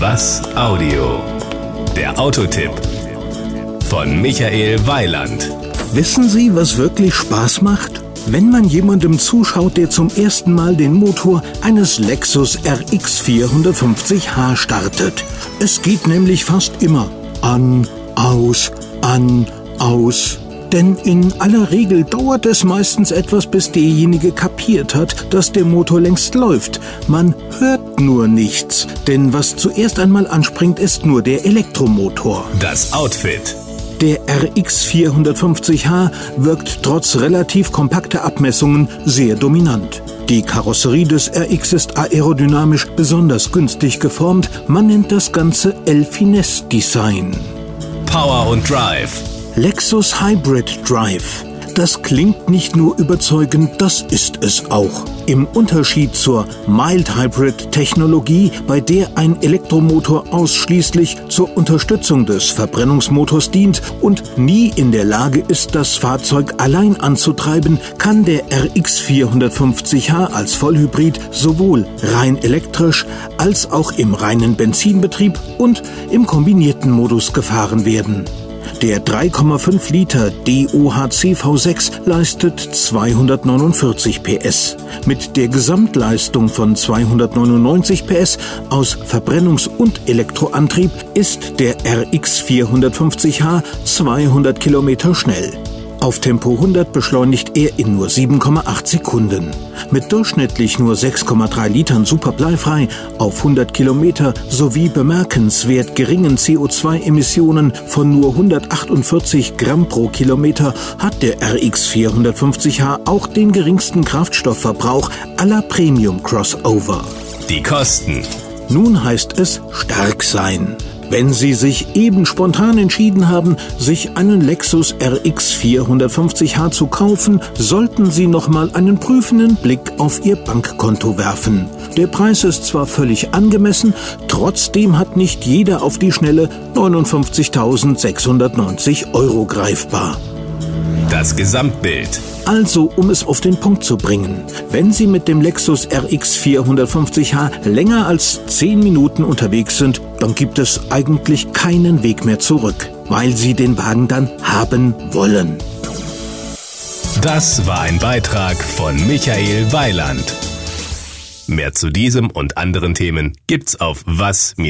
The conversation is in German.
Was Audio? Der Autotipp von Michael Weiland. Wissen Sie, was wirklich Spaß macht? Wenn man jemandem zuschaut, der zum ersten Mal den Motor eines Lexus RX 450h startet. Es geht nämlich fast immer an, aus, an, aus. Denn in aller Regel dauert es meistens etwas, bis derjenige kapiert hat, dass der Motor längst läuft. Man hört nur nichts, denn was zuerst einmal anspringt, ist nur der Elektromotor. Das Outfit. Der RX 450h wirkt trotz relativ kompakter Abmessungen sehr dominant. Die Karosserie des RX ist aerodynamisch besonders günstig geformt. Man nennt das Ganze El-Finesse Design. Power und Drive. Lexus Hybrid Drive. Das klingt nicht nur überzeugend, das ist es auch. Im Unterschied zur Mild Hybrid Technologie, bei der ein Elektromotor ausschließlich zur Unterstützung des Verbrennungsmotors dient und nie in der Lage ist, das Fahrzeug allein anzutreiben, kann der RX 450h als Vollhybrid sowohl rein elektrisch als auch im reinen Benzinbetrieb und im kombinierten Modus gefahren werden. Der 3,5 Liter DOHC V6 leistet 249 PS. Mit der Gesamtleistung von 299 PS aus Verbrennungs- und Elektroantrieb ist der RX 450h 200 Kilometer schnell. Auf Tempo 100 beschleunigt er in nur 7,8 Sekunden. Mit durchschnittlich nur 6,3 Litern superbleifrei auf 100 Kilometer sowie bemerkenswert geringen CO2-Emissionen von nur 148 Gramm pro Kilometer hat der RX 450h auch den geringsten Kraftstoffverbrauch aller Premium-Crossover. Die Kosten. Nun heißt es stark sein. Wenn Sie sich eben spontan entschieden haben, sich einen Lexus RX 450h zu kaufen, sollten Sie nochmal einen prüfenden Blick auf Ihr Bankkonto werfen. Der Preis ist zwar völlig angemessen, trotzdem hat nicht jeder auf die Schnelle 59.690 Euro greifbar. Das Gesamtbild. Also, um es auf den Punkt zu bringen, wenn Sie mit dem Lexus RX 450h länger als 10 Minuten unterwegs sind, dann gibt es eigentlich keinen Weg mehr zurück, weil Sie den Wagen dann haben wollen. Das war ein Beitrag von Michael Weiland. Mehr zu diesem und anderen Themen gibt's auf was-audio.de.